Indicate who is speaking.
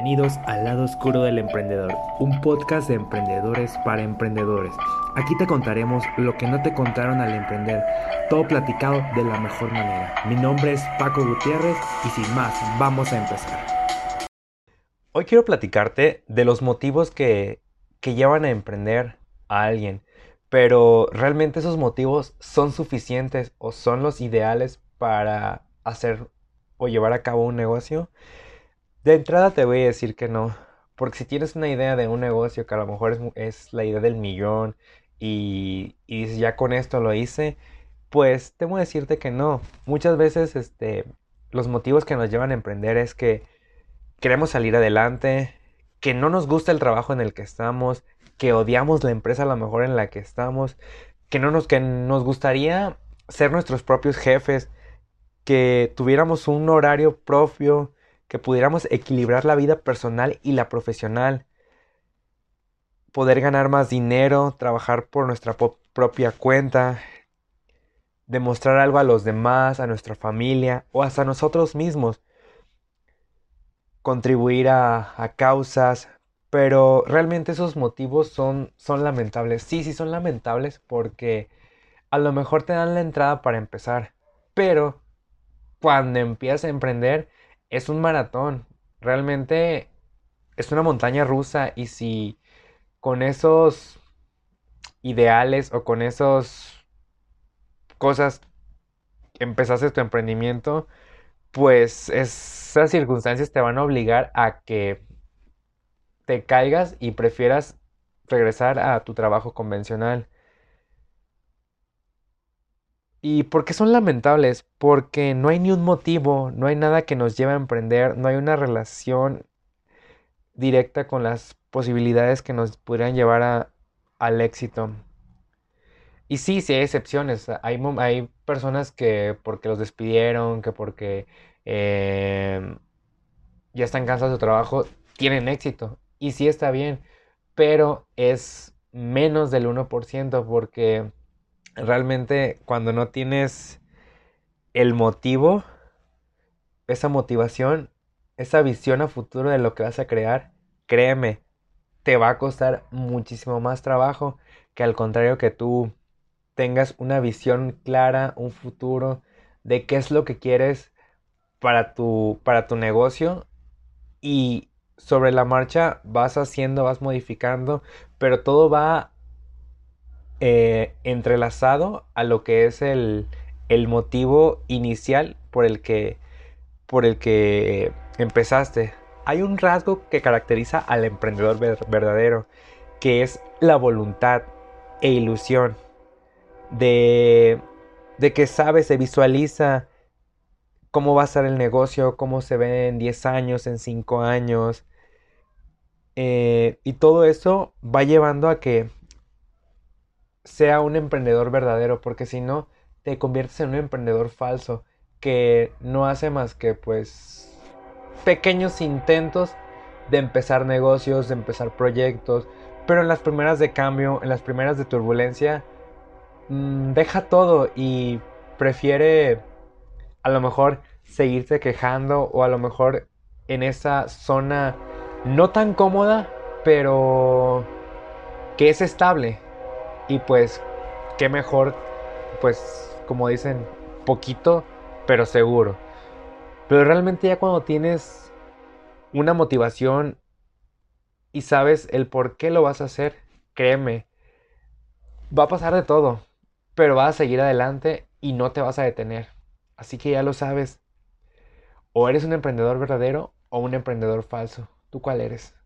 Speaker 1: Bienvenidos al lado oscuro del emprendedor, un podcast de emprendedores para emprendedores. Aquí te contaremos lo que no te contaron al emprender, todo platicado de la mejor manera. Mi nombre es Paco Gutiérrez y sin más, vamos a empezar. Hoy quiero platicarte de los motivos que, que llevan a emprender a alguien, pero realmente esos motivos son suficientes o son los ideales para hacer o llevar a cabo un negocio. De entrada te voy a decir que no, porque si tienes una idea de un negocio que a lo mejor es, la idea del millón y, dices ya con esto lo hice, pues que decirte que no. Muchas veces este, los motivos que nos llevan a emprender es que queremos salir adelante, que no nos gusta el trabajo en el que estamos, que odiamos la empresa a lo mejor en la que estamos, que no nos, que nos gustaría ser nuestros propios jefes, que tuviéramos un horario propio, que pudiéramos equilibrar la vida personal y la profesional, poder ganar más dinero, trabajar por nuestra propia cuenta, demostrar algo a los demás, a nuestra familia o hasta nosotros mismos, contribuir a, a, causas, pero realmente esos motivos son, son lamentables. Sí, sí son lamentables porque a lo mejor te dan la entrada para empezar, pero cuando empiezas a emprender es un maratón. Realmente es una montaña rusa y si con esos ideales o con esas cosas empezaste tu emprendimiento, pues esas circunstancias te van a obligar a que te caigas y prefieras regresar a tu trabajo convencional. ¿Y por qué son lamentables? Porque no hay ni un motivo, no hay nada que nos lleve a emprender, no hay una relación directa con las posibilidades que nos podrían llevar al éxito. Y sí, sí hay excepciones. Hay, hay personas que porque los despidieron, que porque eh, ya están cansados de su trabajo, tienen éxito. Y sí está bien, pero es menos del 1% porque realmente cuando no tienes el motivo, esa motivación, esa visión a futuro de lo que vas a crear, créeme, te va a costar muchísimo más trabajo que al contrario que tú tengas una visión clara, un futuro de qué es lo que quieres para tu, para tu negocio y sobre la marcha vas haciendo, vas modificando, pero todo va eh, entrelazado a lo que es el, el, motivo inicial por el que, por el que empezaste. Hay un rasgo que caracteriza al emprendedor verdadero, que es la voluntad e ilusión de, de que sabe, se visualiza cómo va a ser el negocio, cómo se ve en 10 años, en 5 años. Eh, y todo eso va llevando a que sea un emprendedor verdadero, porque si no, te conviertes en un emprendedor falso que no hace más que pues pequeños intentos de empezar negocios, de empezar proyectos, pero en las primeras de cambio, en las primeras de turbulencia, mmm, deja todo y prefiere a lo mejor seguirte quejando o a lo mejor en esa zona no tan cómoda, pero que es estable, y pues, qué mejor, pues, como dicen, poquito, pero seguro. Pero realmente ya cuando tienes una motivación y sabes el por qué lo vas a hacer, créeme, va a pasar de todo, pero vas a seguir adelante y no te vas a detener. Así que ya lo sabes. O eres un emprendedor verdadero o un emprendedor falso. ¿Tú cuál eres?